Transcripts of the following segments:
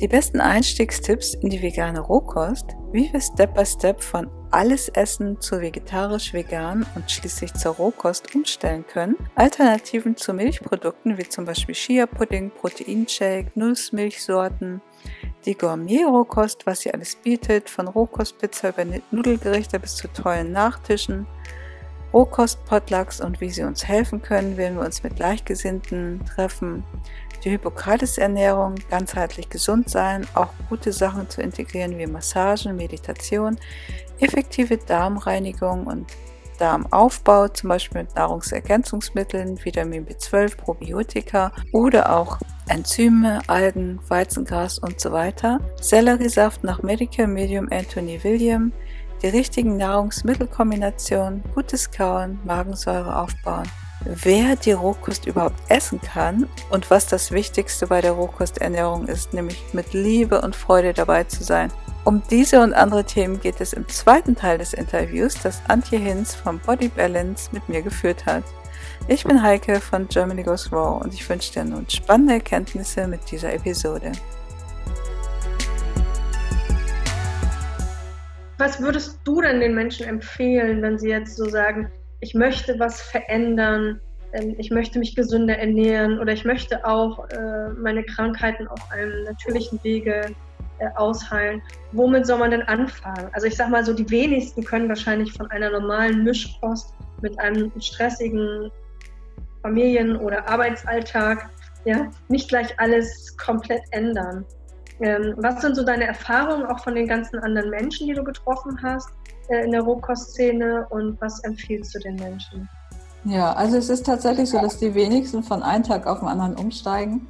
Die besten Einstiegstipps in die vegane Rohkost, wie wir Step by Step von alles Essen zu vegetarisch-vegan und schließlich zur Rohkost umstellen können, Alternativen zu Milchprodukten wie zum Beispiel Chia-Pudding, Proteinshake, Nussmilchsorten, die Gourmet-Rohkost, was sie alles bietet, von Rohkostpizza über Nudelgerichte bis zu tollen Nachtischen, Rohkost-Potlucks und wie sie uns helfen können, wenn wir uns mit Gleichgesinnten treffen, die Hippokrates-Ernährung, ganzheitlich gesund sein, auch gute Sachen zu integrieren wie Massagen, Meditation, effektive Darmreinigung und Darmaufbau, zum Beispiel mit Nahrungsergänzungsmitteln, Vitamin B12, Probiotika oder auch Enzyme, Algen, Weizengras und so weiter, Selleriesaft nach Medical Medium Anthony William, die richtigen Nahrungsmittelkombinationen, gutes Kauen, Magensäure aufbauen wer die Rohkost überhaupt essen kann und was das Wichtigste bei der Rohkosternährung ist, nämlich mit Liebe und Freude dabei zu sein. Um diese und andere Themen geht es im zweiten Teil des Interviews, das Antje Hinz vom Body Balance mit mir geführt hat. Ich bin Heike von Germany Goes Raw und ich wünsche dir nun spannende Erkenntnisse mit dieser Episode. Was würdest du denn den Menschen empfehlen, wenn sie jetzt so sagen, ich möchte was verändern, ähm, ich möchte mich gesünder ernähren oder ich möchte auch äh, meine Krankheiten auf einem natürlichen Wege äh, ausheilen. Womit soll man denn anfangen? Also ich sag mal so, die wenigsten können wahrscheinlich von einer normalen Mischkost mit einem stressigen Familien- oder Arbeitsalltag ja, nicht gleich alles komplett ändern. Ähm, was sind so deine Erfahrungen auch von den ganzen anderen Menschen, die du getroffen hast? Äh, in der Rohkostszene und was empfiehlst du den Menschen? Ja, also es ist tatsächlich so, dass die wenigsten von einem Tag auf den anderen umsteigen.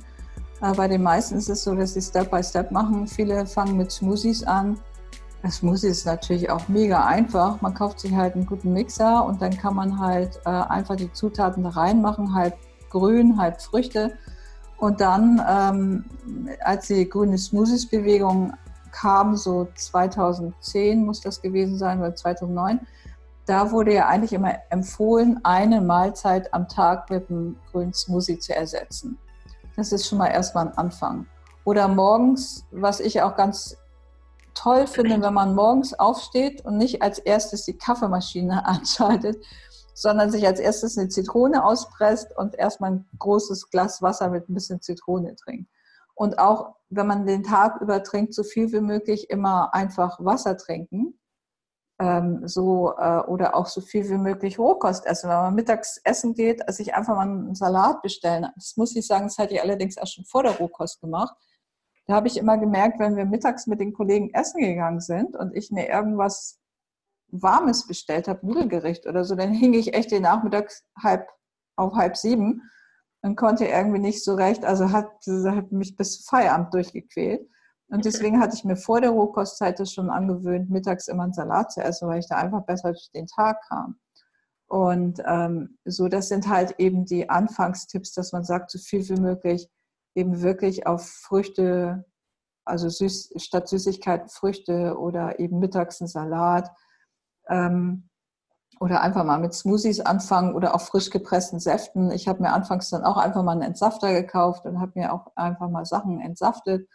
Bei den meisten ist es so, dass sie Step by Step machen. Viele fangen mit Smoothies an. Das Smoothie ist natürlich auch mega einfach. Man kauft sich halt einen guten Mixer und dann kann man halt äh, einfach die Zutaten da reinmachen, halb grün, halb Früchte. Und dann, ähm, als die grüne Smoothies-Bewegung kam, so 2010 muss das gewesen sein oder 2009, da wurde ja eigentlich immer empfohlen, eine Mahlzeit am Tag mit einem grünen Smoothie zu ersetzen. Das ist schon mal erstmal ein Anfang. Oder morgens, was ich auch ganz toll finde, wenn man morgens aufsteht und nicht als erstes die Kaffeemaschine anschaltet, sondern sich als erstes eine Zitrone auspresst und erstmal ein großes Glas Wasser mit ein bisschen Zitrone trinkt. Und auch wenn man den Tag über trinkt, so viel wie möglich immer einfach Wasser trinken. Ähm, so, äh, oder auch so viel wie möglich Rohkost essen. Wenn man mittags essen geht, also sich einfach mal einen Salat bestellen. Das muss ich sagen, das hatte ich allerdings auch schon vor der Rohkost gemacht. Da habe ich immer gemerkt, wenn wir mittags mit den Kollegen essen gegangen sind und ich mir irgendwas Warmes bestellt habe, Nudelgericht oder so, dann hing ich echt den Nachmittag halb auf halb sieben und konnte irgendwie nicht so recht, also hat, hat mich bis Feierabend durchgequält. Und deswegen hatte ich mir vor der Rohkostzeit das schon angewöhnt, mittags immer einen Salat zu essen, weil ich da einfach besser durch den Tag kam. Und ähm, so, das sind halt eben die Anfangstipps, dass man sagt, so viel wie möglich eben wirklich auf Früchte, also süß, statt Süßigkeiten Früchte oder eben mittags einen Salat. Ähm, oder einfach mal mit Smoothies anfangen oder auch frisch gepressten Säften. Ich habe mir anfangs dann auch einfach mal einen Entsafter gekauft und habe mir auch einfach mal Sachen entsaftet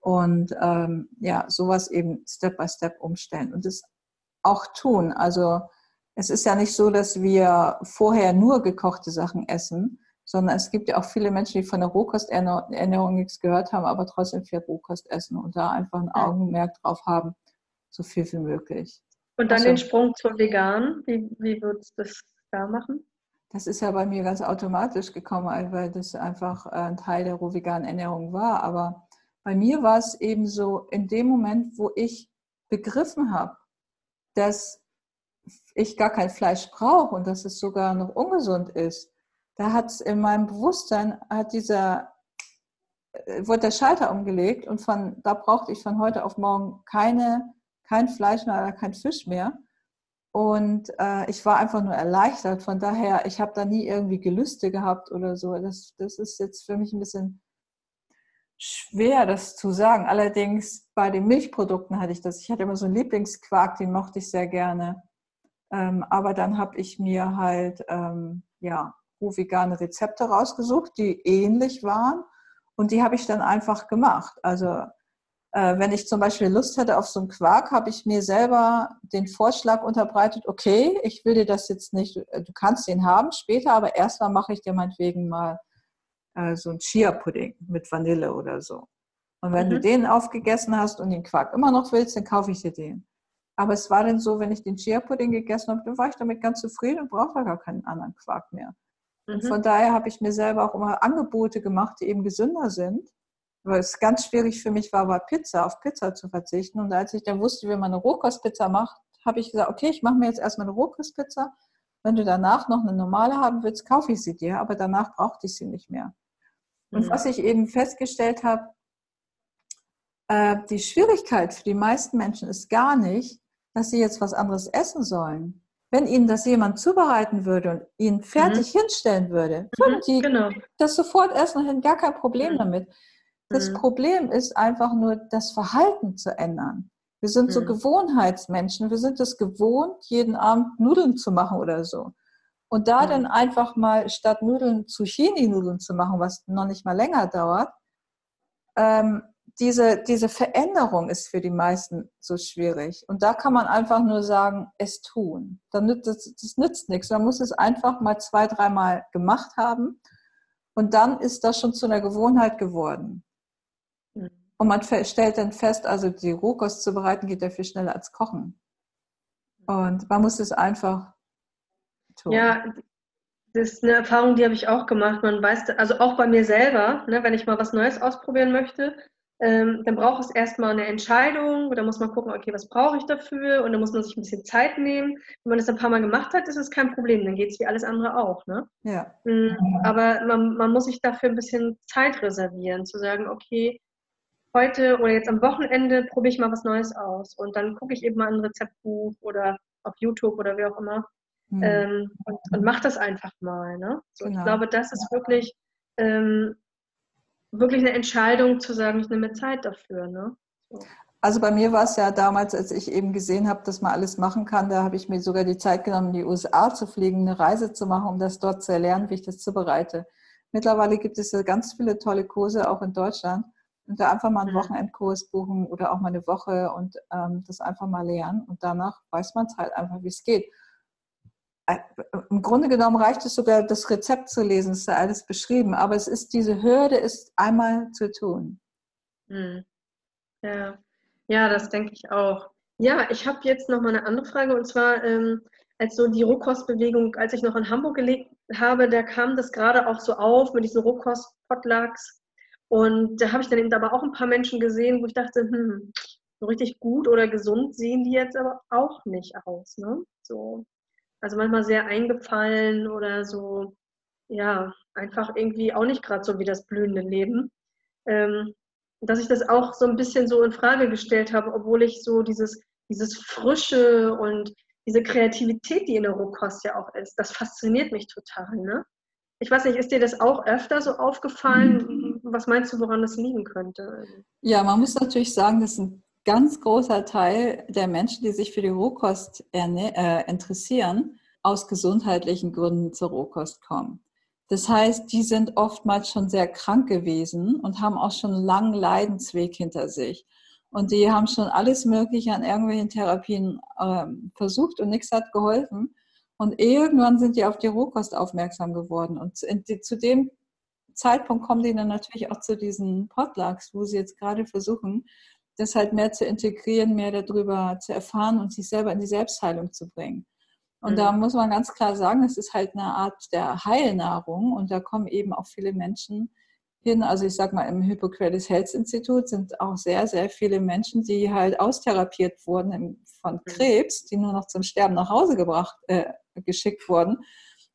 und ähm, ja, sowas eben Step by Step umstellen und es auch tun. Also es ist ja nicht so, dass wir vorher nur gekochte Sachen essen, sondern es gibt ja auch viele Menschen, die von der Rohkosternährung nichts gehört haben, aber trotzdem viel Rohkost essen und da einfach ein Augenmerk drauf haben, so viel wie möglich. Und dann so. den Sprung zur Vegan. Wie, wie würdest du das da machen? Das ist ja bei mir ganz automatisch gekommen, weil das einfach äh, ein Teil der rohveganen Ernährung war. Aber bei mir war es eben so, in dem Moment, wo ich begriffen habe, dass ich gar kein Fleisch brauche und dass es sogar noch ungesund ist, da hat es in meinem Bewusstsein, hat dieser, äh, wurde der Schalter umgelegt und von da brauchte ich von heute auf morgen keine kein Fleisch mehr oder kein Fisch mehr. Und äh, ich war einfach nur erleichtert. Von daher, ich habe da nie irgendwie Gelüste gehabt oder so. Das, das ist jetzt für mich ein bisschen schwer, das zu sagen. Allerdings bei den Milchprodukten hatte ich das. Ich hatte immer so einen Lieblingsquark, den mochte ich sehr gerne. Ähm, aber dann habe ich mir halt ähm, ja, vegane Rezepte rausgesucht, die ähnlich waren. Und die habe ich dann einfach gemacht. Also äh, wenn ich zum Beispiel Lust hätte auf so einen Quark, habe ich mir selber den Vorschlag unterbreitet, okay, ich will dir das jetzt nicht, äh, du kannst den haben später, aber erstmal mache ich dir meinetwegen mal äh, so einen Chia-Pudding mit Vanille oder so. Und wenn mhm. du den aufgegessen hast und den Quark immer noch willst, dann kaufe ich dir den. Aber es war dann so, wenn ich den Chia-Pudding gegessen habe, dann war ich damit ganz zufrieden und brauchte gar keinen anderen Quark mehr. Mhm. Und von daher habe ich mir selber auch immer Angebote gemacht, die eben gesünder sind weil es ganz schwierig für mich war, bei Pizza auf Pizza zu verzichten. Und als ich dann wusste, wie man eine Rohkostpizza macht, habe ich gesagt, okay, ich mache mir jetzt erstmal eine Rohkostpizza. Wenn du danach noch eine normale haben willst, kaufe ich sie dir, aber danach brauchte ich sie nicht mehr. Und mhm. was ich eben festgestellt habe, äh, die Schwierigkeit für die meisten Menschen ist gar nicht, dass sie jetzt was anderes essen sollen. Wenn ihnen das jemand zubereiten würde und ihnen fertig mhm. hinstellen würde, würden mhm, die genau. das sofort essen und hätten gar kein Problem mhm. damit. Das mhm. Problem ist einfach nur, das Verhalten zu ändern. Wir sind so mhm. Gewohnheitsmenschen. Wir sind es gewohnt, jeden Abend Nudeln zu machen oder so. Und da mhm. dann einfach mal statt Nudeln Zucchini-Nudeln zu machen, was noch nicht mal länger dauert, ähm, diese, diese Veränderung ist für die meisten so schwierig. Und da kann man einfach nur sagen, es tun. Dann nützt, das, das nützt nichts. Man muss es einfach mal zwei, dreimal gemacht haben. Und dann ist das schon zu einer Gewohnheit geworden. Und man stellt dann fest, also die Rohkost zu bereiten geht ja viel schneller als kochen. Und man muss es einfach tun. Ja, das ist eine Erfahrung, die habe ich auch gemacht. Man weiß, also auch bei mir selber, ne, wenn ich mal was Neues ausprobieren möchte, ähm, dann braucht es erstmal eine Entscheidung. Da muss man gucken, okay, was brauche ich dafür? Und dann muss man sich ein bisschen Zeit nehmen. Wenn man das ein paar Mal gemacht hat, ist es kein Problem. Dann geht es wie alles andere auch. Ne? Ja. Mhm, aber man, man muss sich dafür ein bisschen Zeit reservieren, zu sagen, okay, heute oder jetzt am Wochenende probiere ich mal was Neues aus. Und dann gucke ich eben mal ein Rezeptbuch oder auf YouTube oder wie auch immer hm. ähm, und, und mache das einfach mal. Ne? So, genau. Ich glaube, das ist wirklich, ähm, wirklich eine Entscheidung zu sagen, ich nehme Zeit dafür. Ne? So. Also bei mir war es ja damals, als ich eben gesehen habe, dass man alles machen kann, da habe ich mir sogar die Zeit genommen, in die USA zu fliegen, eine Reise zu machen, um das dort zu erlernen, wie ich das zubereite. Mittlerweile gibt es ja ganz viele tolle Kurse, auch in Deutschland und da einfach mal einen mhm. Wochenendkurs buchen oder auch mal eine Woche und ähm, das einfach mal lernen. Und danach weiß man es halt einfach, wie es geht. Äh, Im Grunde genommen reicht es sogar, das Rezept zu lesen, ist da alles beschrieben. Aber es ist diese Hürde, ist einmal zu tun. Mhm. Ja. ja, das denke ich auch. Ja, ich habe jetzt noch mal eine andere Frage und zwar, ähm, als so die Rohkostbewegung, als ich noch in Hamburg gelebt habe, da kam das gerade auch so auf mit diesen Rohkost-Potlucks und da habe ich dann eben aber auch ein paar Menschen gesehen, wo ich dachte, hm, so richtig gut oder gesund sehen die jetzt aber auch nicht aus. Ne? So. Also manchmal sehr eingefallen oder so, ja, einfach irgendwie auch nicht gerade so wie das blühende Leben. Ähm, dass ich das auch so ein bisschen so in Frage gestellt habe, obwohl ich so dieses, dieses Frische und diese Kreativität, die in der Rohkost ja auch ist, das fasziniert mich total. Ne? Ich weiß nicht, ist dir das auch öfter so aufgefallen? Mhm. Was meinst du, woran das liegen könnte? Ja, man muss natürlich sagen, dass ein ganz großer Teil der Menschen, die sich für die Rohkost äh, interessieren, aus gesundheitlichen Gründen zur Rohkost kommen. Das heißt, die sind oftmals schon sehr krank gewesen und haben auch schon einen langen Leidensweg hinter sich. Und die haben schon alles Mögliche an irgendwelchen Therapien äh, versucht und nichts hat geholfen. Und irgendwann sind die auf die Rohkost aufmerksam geworden. Und zu, zu dem Zeitpunkt kommen die dann natürlich auch zu diesen Potlucks, wo sie jetzt gerade versuchen, das halt mehr zu integrieren, mehr darüber zu erfahren und sich selber in die Selbstheilung zu bringen. Und mhm. da muss man ganz klar sagen, es ist halt eine Art der Heilnahrung und da kommen eben auch viele Menschen hin. Also ich sag mal, im Hippocrates Health Institut sind auch sehr, sehr viele Menschen, die halt austherapiert wurden von mhm. Krebs, die nur noch zum Sterben nach Hause gebracht, äh, geschickt wurden.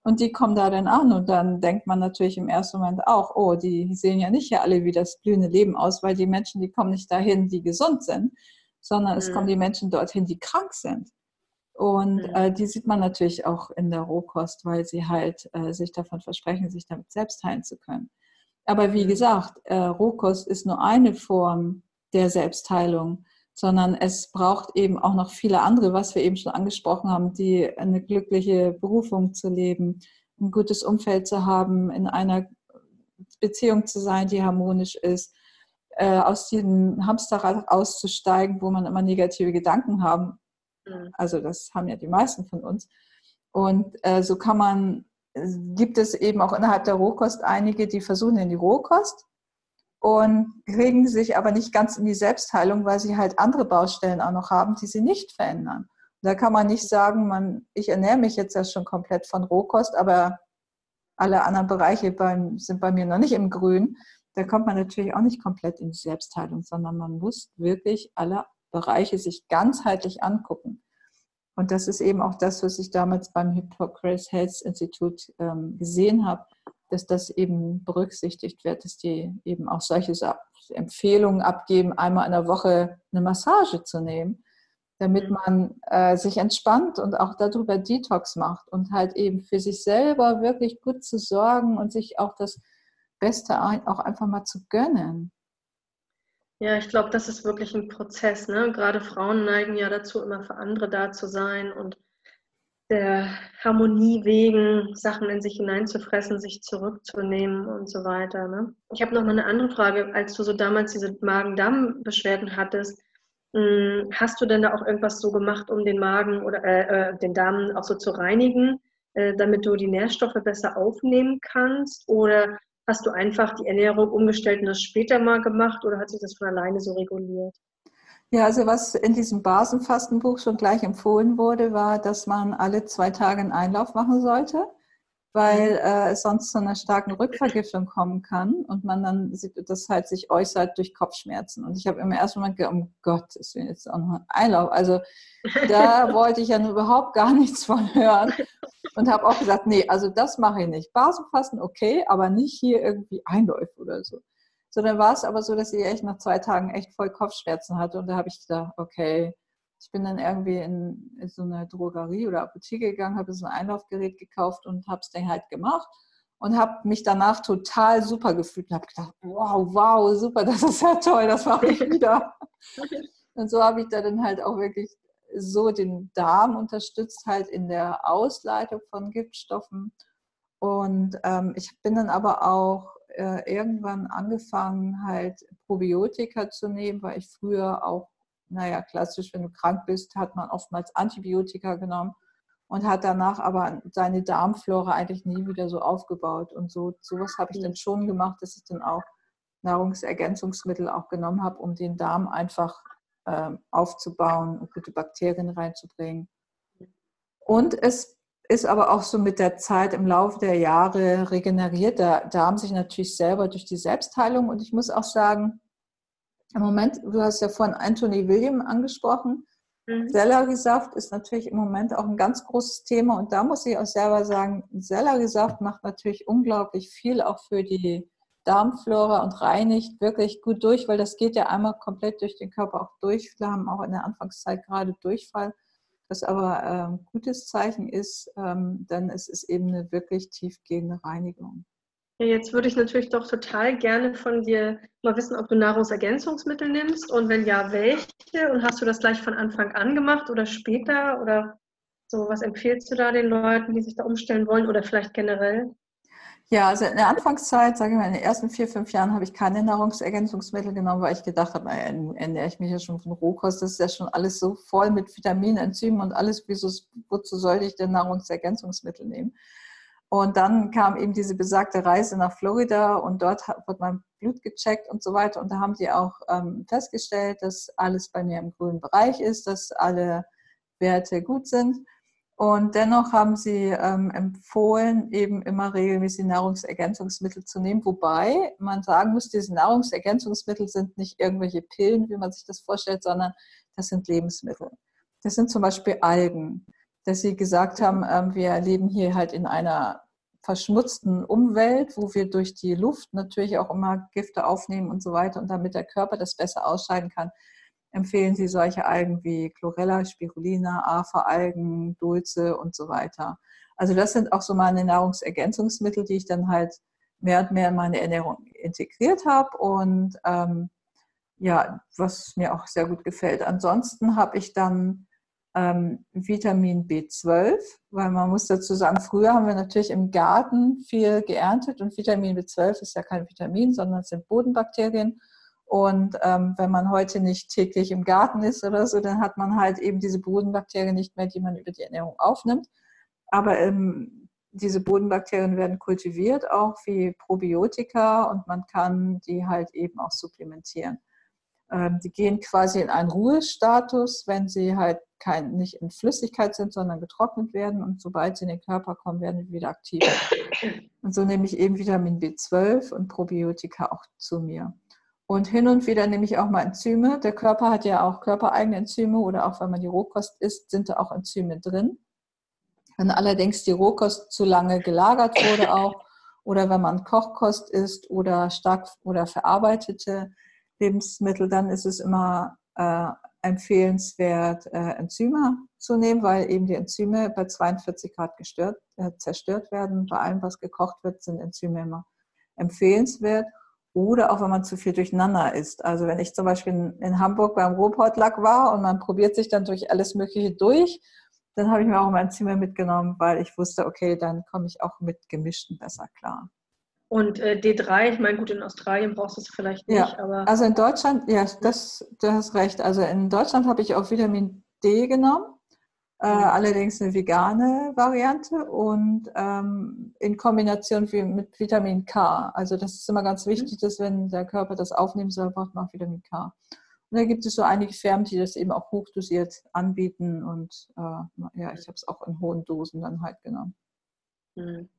Und die kommen da dann an und dann denkt man natürlich im ersten Moment auch, oh, die sehen ja nicht ja alle wie das blühende Leben aus, weil die Menschen, die kommen nicht dahin, die gesund sind, sondern mhm. es kommen die Menschen dorthin, die krank sind. Und mhm. äh, die sieht man natürlich auch in der Rohkost, weil sie halt äh, sich davon versprechen, sich damit selbst heilen zu können. Aber wie mhm. gesagt, äh, Rohkost ist nur eine Form der Selbstheilung sondern es braucht eben auch noch viele andere, was wir eben schon angesprochen haben, die eine glückliche Berufung zu leben, ein gutes Umfeld zu haben, in einer Beziehung zu sein, die harmonisch ist, äh, aus diesem Hamsterrad auszusteigen, wo man immer negative Gedanken haben. Mhm. Also das haben ja die meisten von uns. Und äh, so kann man, gibt es eben auch innerhalb der Rohkost einige, die versuchen in die Rohkost und kriegen sich aber nicht ganz in die Selbstheilung, weil sie halt andere Baustellen auch noch haben, die sie nicht verändern. Da kann man nicht sagen, man, ich ernähre mich jetzt ja schon komplett von Rohkost, aber alle anderen Bereiche beim, sind bei mir noch nicht im Grün. Da kommt man natürlich auch nicht komplett in die Selbstheilung, sondern man muss wirklich alle Bereiche sich ganzheitlich angucken. Und das ist eben auch das, was ich damals beim Hippocrates Health Institute ähm, gesehen habe, dass das eben berücksichtigt wird, dass die eben auch solche Empfehlungen abgeben, einmal in der Woche eine Massage zu nehmen, damit mhm. man äh, sich entspannt und auch darüber Detox macht und halt eben für sich selber wirklich gut zu sorgen und sich auch das Beste auch einfach mal zu gönnen. Ja, ich glaube, das ist wirklich ein Prozess. Ne? Gerade Frauen neigen ja dazu, immer für andere da zu sein und der Harmonie wegen Sachen in sich hineinzufressen, sich zurückzunehmen und so weiter. Ne? Ich habe noch mal eine andere Frage. Als du so damals diese Magen-Darm-Beschwerden hattest, hm, hast du denn da auch irgendwas so gemacht, um den Magen oder äh, äh, den Darm auch so zu reinigen, äh, damit du die Nährstoffe besser aufnehmen kannst? Oder hast du einfach die Ernährung umgestellt und das später mal gemacht oder hat sich das von alleine so reguliert? Ja, also was in diesem Basenfastenbuch schon gleich empfohlen wurde, war, dass man alle zwei Tage einen Einlauf machen sollte, weil mhm. äh, es sonst zu einer starken Rückvergiftung kommen kann und man dann das halt sich äußert durch Kopfschmerzen. Und ich habe im ersten Moment gedacht, um Gottes Willen, jetzt auch noch ein Einlauf. Also da wollte ich ja überhaupt gar nichts von hören und habe auch gesagt, nee, also das mache ich nicht. Basenfasten, okay, aber nicht hier irgendwie Einläufe oder so. So, dann war es aber so, dass ich echt nach zwei Tagen echt voll Kopfschmerzen hatte. Und da habe ich gedacht, okay, ich bin dann irgendwie in, in so eine Drogerie oder Apotheke gegangen, habe so ein Einlaufgerät gekauft und habe es dann halt gemacht und habe mich danach total super gefühlt und habe gedacht, wow, wow, super, das ist ja toll, das mache ich wieder. und so habe ich da dann halt auch wirklich so den Darm unterstützt, halt in der Ausleitung von Giftstoffen. Und ähm, ich bin dann aber auch äh, irgendwann angefangen, halt Probiotika zu nehmen, weil ich früher auch, naja, klassisch, wenn du krank bist, hat man oftmals Antibiotika genommen und hat danach aber seine Darmflora eigentlich nie wieder so aufgebaut. Und so sowas habe ich dann schon gemacht, dass ich dann auch Nahrungsergänzungsmittel auch genommen habe, um den Darm einfach äh, aufzubauen und gute Bakterien reinzubringen. Und es ist aber auch so mit der Zeit im Laufe der Jahre regeneriert. Der Darm sich natürlich selber durch die Selbstheilung. Und ich muss auch sagen, im Moment, du hast ja vorhin Anthony William angesprochen. Mhm. Selleriesaft ist natürlich im Moment auch ein ganz großes Thema. Und da muss ich auch selber sagen, Selleriesaft macht natürlich unglaublich viel auch für die Darmflora und reinigt wirklich gut durch, weil das geht ja einmal komplett durch den Körper auch durch. Viele haben auch in der Anfangszeit gerade Durchfall was aber ein ähm, gutes Zeichen ist, ähm, dann ist es eben eine wirklich tiefgehende Reinigung. Ja, jetzt würde ich natürlich doch total gerne von dir mal wissen, ob du Nahrungsergänzungsmittel nimmst und wenn ja, welche? Und hast du das gleich von Anfang an gemacht oder später? Oder so, was empfiehlst du da den Leuten, die sich da umstellen wollen oder vielleicht generell? Ja, also in der Anfangszeit, sage ich mal, in den ersten vier, fünf Jahren habe ich keine Nahrungsergänzungsmittel genommen, weil ich gedacht habe, naja, ernähre ich mich ja schon von Rohkost, das ist ja schon alles so voll mit Vitaminen, Enzymen und alles, wieso, wozu sollte ich denn Nahrungsergänzungsmittel nehmen? Und dann kam eben diese besagte Reise nach Florida und dort wird mein Blut gecheckt und so weiter. Und da haben sie auch ähm, festgestellt, dass alles bei mir im grünen Bereich ist, dass alle Werte gut sind. Und dennoch haben sie ähm, empfohlen, eben immer regelmäßig Nahrungsergänzungsmittel zu nehmen. Wobei man sagen muss, diese Nahrungsergänzungsmittel sind nicht irgendwelche Pillen, wie man sich das vorstellt, sondern das sind Lebensmittel. Das sind zum Beispiel Algen. Dass sie gesagt haben, ähm, wir leben hier halt in einer verschmutzten Umwelt, wo wir durch die Luft natürlich auch immer Gifte aufnehmen und so weiter. Und damit der Körper das besser ausscheiden kann, empfehlen sie solche Algen wie Chlorella, Spirulina, Afa-Algen, Dulce und so weiter. Also das sind auch so meine Nahrungsergänzungsmittel, die ich dann halt mehr und mehr in meine Ernährung integriert habe und ähm, ja, was mir auch sehr gut gefällt. Ansonsten habe ich dann ähm, Vitamin B12, weil man muss dazu sagen, früher haben wir natürlich im Garten viel geerntet und Vitamin B12 ist ja kein Vitamin, sondern es sind Bodenbakterien Und ähm, wenn man heute nicht täglich im Garten ist oder so, dann hat man halt eben diese Bodenbakterien nicht mehr, die man über die Ernährung aufnimmt. Aber ähm, diese Bodenbakterien werden kultiviert, auch wie Probiotika, und man kann die halt eben auch supplementieren. Ähm, die gehen quasi in einen Ruhestatus, wenn sie halt kein, nicht in Flüssigkeit sind, sondern getrocknet werden. Und sobald sie in den Körper kommen, werden sie wieder aktiv. Und so nehme ich eben Vitamin B12 und Probiotika auch zu mir. Und hin und wieder nehme ich auch mal Enzyme. Der Körper hat ja auch körpereigene Enzyme oder auch wenn man die Rohkost isst, sind da auch Enzyme drin. Wenn allerdings die Rohkost zu lange gelagert wurde auch oder wenn man Kochkost isst oder stark oder verarbeitete Lebensmittel, dann ist es immer äh, empfehlenswert, äh, Enzyme zu nehmen, weil eben die Enzyme bei 42 Grad gestört, äh, zerstört werden. Bei allem, was gekocht wird, sind Enzyme immer empfehlenswert. Oder auch wenn man zu viel durcheinander isst. Also wenn ich zum Beispiel in, Hamburg beim Ruhrpottlack war und man probiert sich dann durch alles Mögliche durch, dann habe ich mir auch mein Zimmer mitgenommen, weil ich wusste, okay, dann komme ich auch mit gemischten besser klar. Und äh, D3, ich meine, gut, in Australien brauchst du es vielleicht nicht, ja, aber. Also in Deutschland, ja, das, du hast recht. Also in Deutschland habe ich auch Vitamin D genommen, äh, mhm. allerdings eine vegane Variante und ähm, in Kombination mit Vitamin K. Also das ist immer ganz mhm. wichtig, dass wenn der Körper das aufnehmen soll, braucht man auch Vitamin K. Und da gibt es so einige Firmen, die das eben auch hochdosiert anbieten und äh, ja, ich habe es auch in hohen Dosen dann halt genommen. Mhm.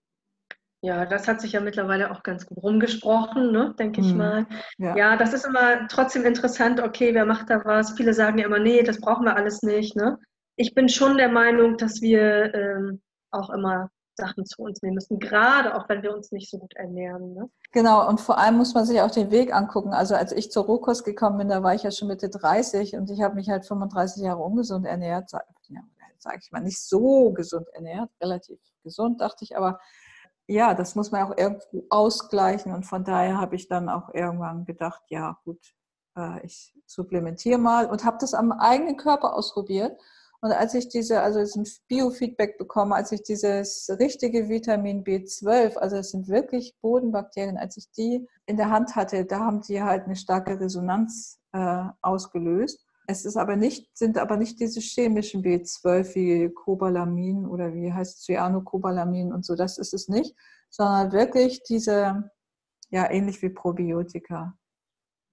Ja, das hat sich ja mittlerweile auch ganz gut rumgesprochen, ne, denke ich mal. Ja. ja. das ist immer trotzdem interessant, okay, wer macht da was? Viele sagen ja immer, nee, das brauchen wir alles nicht. Ne? Ich bin schon der Meinung, dass wir ähm, auch immer Sachen zu uns nehmen müssen, gerade auch wenn wir uns nicht so gut ernähren. Ne? Genau, und vor allem muss man sich auch den Weg angucken. Also als ich zur Rohkost gekommen bin, da war ich ja schon Mitte 30 und ich habe mich halt 35 Jahre ungesund ernährt. Ja, sage ich mal, nicht so gesund ernährt, relativ gesund, dachte ich, aber ja, das muss man auch irgendwo ausgleichen. Und von daher habe ich dann auch irgendwann gedacht, ja gut, äh, ich supplementiere mal und habe das am eigenen Körper ausprobiert. Und als ich diese, also ein Biofeedback bekomme, als ich dieses richtige Vitamin B12, also es sind wirklich Bodenbakterien, als ich die in der Hand hatte, da haben die halt eine starke Resonanz äh, ausgelöst. Es ist aber nicht, sind aber nicht diese chemischen B12 wie Cobalamin oder wie heißt Cyanocobalamin und so, das ist es nicht, sondern wirklich diese, ja, ähnlich wie Probiotika.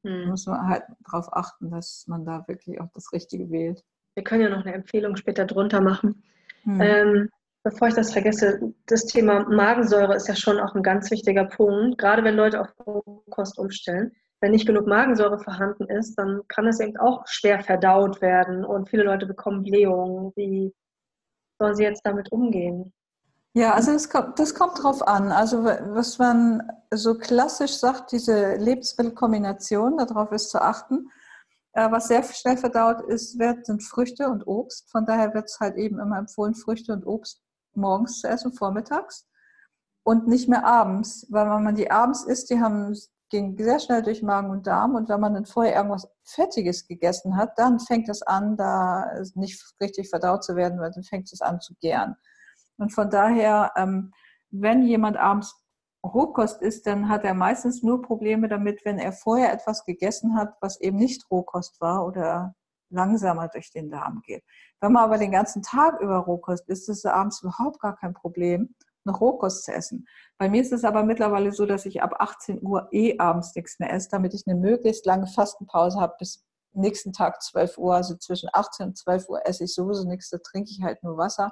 Hm. Muss man halt darauf achten, dass man da wirklich auch das Richtige wählt. Wir können ja noch eine Empfehlung später drunter machen. Hm. Ähm, bevor ich das vergesse, das Thema Magensäure ist ja schon auch ein ganz wichtiger Punkt, gerade wenn Leute auf Rohkost umstellen wenn nicht genug Magensäure vorhanden ist, dann kann es eben auch schwer verdaut werden und viele Leute bekommen Blähungen. Wie sollen sie jetzt damit umgehen? Ja, also das kommt, das kommt drauf an. Also was man so klassisch sagt, diese Lebensmittelkombination, darauf ist zu achten. Äh, was sehr schnell verdaut ist, wird, sind Früchte und Obst. Von daher wird es halt eben immer empfohlen, Früchte und Obst morgens zu essen, vormittags und nicht mehr abends, weil wenn man die abends isst, die haben ging sehr schnell durch Magen und Darm. Und wenn man dann vorher irgendwas Fettiges gegessen hat, dann fängt es an, da nicht richtig verdaut zu werden, weil dann fängt es an zu gären. Und von daher, ähm, wenn jemand abends Rohkost isst, dann hat er meistens nur Probleme damit, wenn er vorher etwas gegessen hat, was eben nicht Rohkost war oder langsamer durch den Darm geht. Wenn man aber den ganzen Tag über Rohkost isst, ist es abends überhaupt gar kein Problem noch Rohkost zu essen. Bei mir ist es aber mittlerweile so, dass ich ab 18 Uhr eh abends nichts mehr esse, damit ich eine möglichst lange Fastenpause habe bis nächsten Tag 12 Uhr. Also zwischen 18 und 12 Uhr esse ich sowieso nichts, da trinke ich halt nur Wasser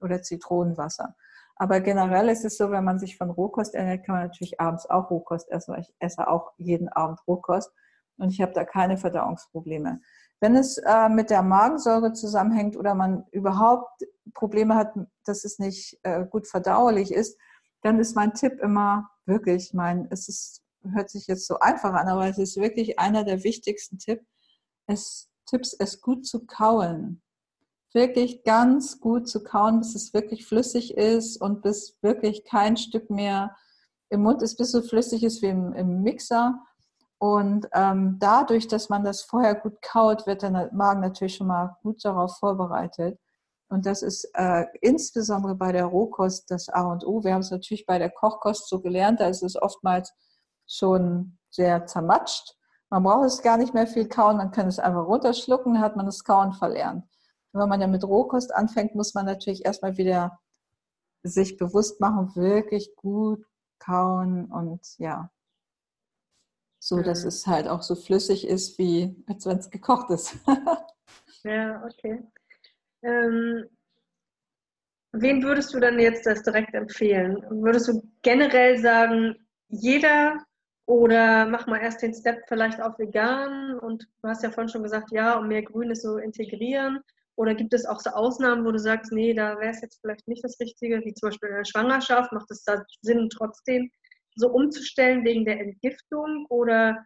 oder Zitronenwasser. Aber generell ist es so, wenn man sich von Rohkost ernährt, kann man natürlich abends auch Rohkost essen, weil ich esse auch jeden Abend Rohkost und ich habe da keine Verdauungsprobleme. Wenn es äh, mit der Magensäure zusammenhängt oder man überhaupt Probleme hat, dass es nicht äh, gut verdauerlich ist, dann ist mein Tipp immer wirklich, mein, es ist, hört sich jetzt so einfach an, aber es ist wirklich einer der wichtigsten Tipp, es, Tipps, es gut zu kauen. Wirklich ganz gut zu kauen, bis es wirklich flüssig ist und bis wirklich kein Stück mehr im Mund ist, bis so flüssig ist wie im, im Mixer und ähm, dadurch, dass man das vorher gut kaut, wird der Magen natürlich schon mal gut darauf vorbereitet. Und das ist äh, insbesondere bei der Rohkost das A und O. Wir haben es natürlich bei der Kochkost so gelernt, da ist es oftmals schon sehr zermatscht. Man braucht es gar nicht mehr viel kauen, man kann es einfach runterschlucken, hat man das Kauen verlernt. Wenn man ja mit Rohkost anfängt, muss man natürlich erstmal wieder sich bewusst machen, wirklich gut kauen und ja, so dass mhm. es halt auch so flüssig ist, wie als wenn es gekocht ist. ja, okay. Ähm, wen würdest du dann jetzt das direkt empfehlen? Würdest du generell sagen, jeder oder mach mal erst den Step vielleicht auf vegan und du hast ja vorhin schon gesagt, ja, um mehr Grünes so integrieren. Oder gibt es auch so Ausnahmen, wo du sagst, nee, da wäre es jetzt vielleicht nicht das Richtige, wie zum Beispiel in der Schwangerschaft, macht es da Sinn, trotzdem so umzustellen wegen der Entgiftung? Oder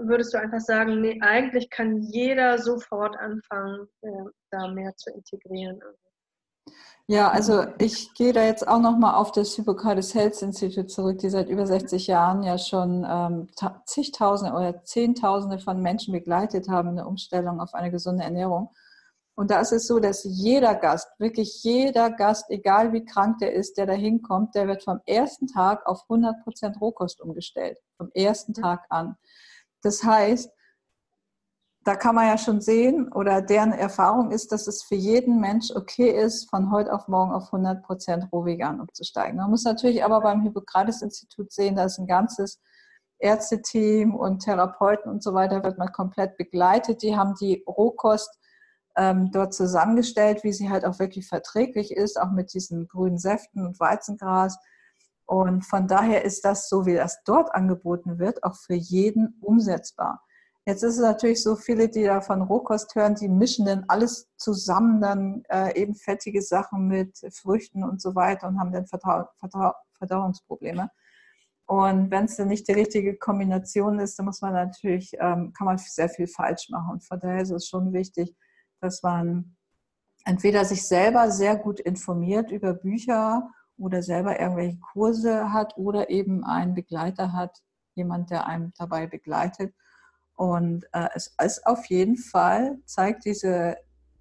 würdest du einfach sagen, nee, eigentlich kann jeder sofort anfangen, äh, da mehr zu integrieren? Ja, also ich gehe da jetzt auch nochmal auf das Hippocrates Health Institute zurück, die seit über 60 Jahren ja schon ähm, zigtausende oder zehntausende von Menschen begleitet haben in der Umstellung auf eine gesunde Ernährung. Und da ist es so, dass jeder Gast, wirklich jeder Gast, egal wie krank der ist, der da hinkommt, der wird vom ersten Tag auf 100% Rohkost umgestellt. Vom ersten mhm. Tag an. Das heißt, da kann man ja schon sehen oder deren Erfahrung ist, dass es für jeden Mensch okay ist, von heute auf morgen auf 100% rohvegan umzusteigen. Man muss natürlich aber beim Hippokrates-Institut sehen, da ist ein ganzes Ärzteteam und Therapeuten und so weiter, wird man komplett begleitet. Die haben die Rohkost ähm, dort zusammengestellt, wie sie halt auch wirklich verträglich ist, auch mit diesen grünen Säften und Weizengras. Und von daher ist das, so wie das dort angeboten wird, auch für jeden umsetzbar. Jetzt ist es natürlich so, viele, die da von Rohkost hören, die mischen dann alles zusammen, dann äh, eben fettige Sachen mit Früchten und so weiter und haben dann Verdau Verdau Verdauungsprobleme. Und wenn es dann nicht die richtige Kombination ist, dann muss man natürlich, ähm, kann man sehr viel falsch machen. Und von daher ist es schon wichtig, dass man entweder sich selber sehr gut informiert über Bücher oder selber irgendwelche Kurse hat oder eben einen Begleiter hat, jemand, der einem dabei begleitet und äh, es ist auf jeden Fall, zeigt diese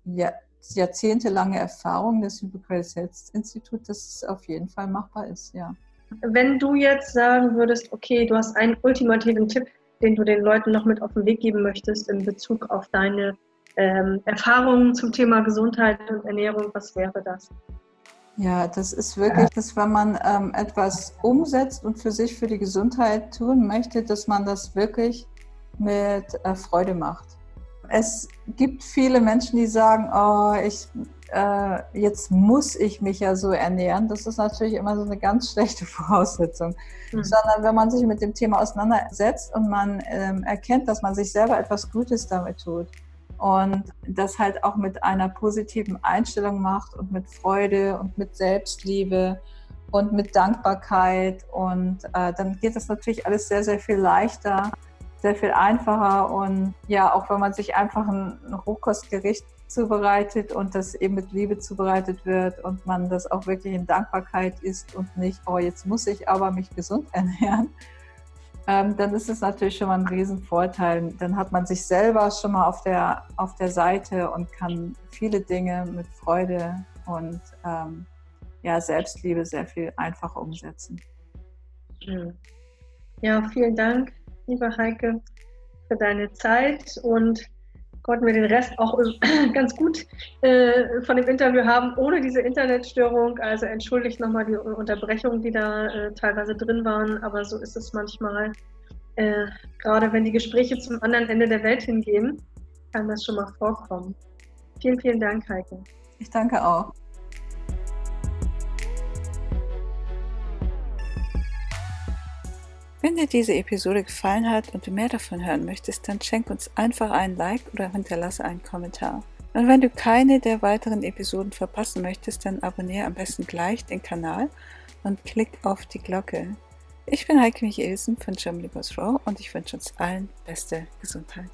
jahrzehntelange Erfahrung des Hippocrates Health Institut, dass es auf jeden Fall machbar ist, ja. Wenn du jetzt sagen würdest, okay, du hast einen ultimativen Tipp, den du den Leuten noch mit auf den Weg geben möchtest in Bezug auf deine ähm, Erfahrungen zum Thema Gesundheit und Ernährung, was wäre das? Ja, das ist wirklich, dass wenn man ähm, etwas umsetzt und für sich, für die Gesundheit tun möchte, dass man das wirklich mit äh, Freude macht. Es gibt viele Menschen, die sagen, oh, ich, äh, jetzt muss ich mich ja so ernähren. Das ist natürlich immer so eine ganz schlechte Voraussetzung. Mhm. Sondern wenn man sich mit dem Thema auseinandersetzt und man ähm, erkennt, dass man sich selber etwas Gutes damit tut und das halt auch mit einer positiven Einstellung macht und mit Freude und mit Selbstliebe und mit Dankbarkeit. Und äh, dann geht das natürlich alles sehr, sehr viel leichter sehr viel einfacher. Und ja, auch wenn man sich einfach ein, Rohkostgericht zubereitet und das eben mit Liebe zubereitet wird und man das auch wirklich in Dankbarkeit isst und nicht, oh, jetzt muss ich aber mich gesund ernähren, ähm, dann ist es natürlich schon mal ein Riesenvorteil. Dann hat man sich selber schon mal auf der, auf der Seite und kann viele Dinge mit Freude und ähm, ja, Selbstliebe sehr viel einfacher umsetzen. Ja, vielen Dank lieber Heike, für deine Zeit und konnten wir den Rest auch ganz gut äh, von dem Interview haben, ohne diese Internetstörung. Also entschuldigt nochmal die Unterbrechungen, die da äh, teilweise drin waren, aber so ist es manchmal. Äh, gerade wenn die Gespräche zum anderen Ende der Welt hingehen, kann das schon mal vorkommen. Vielen, vielen Dank, Heike. Ich danke auch. Wenn dir diese Episode gefallen hat und du mehr davon hören möchtest, dann schenk uns einfach einen Like oder hinterlasse einen Kommentar. Und wenn du keine der weiteren Episoden verpassen möchtest, dann abonniere am besten gleich den Kanal und klick auf die Glocke. Ich bin Heike Michelsen von Germany Goes Raw und ich wünsche uns allen beste Gesundheit.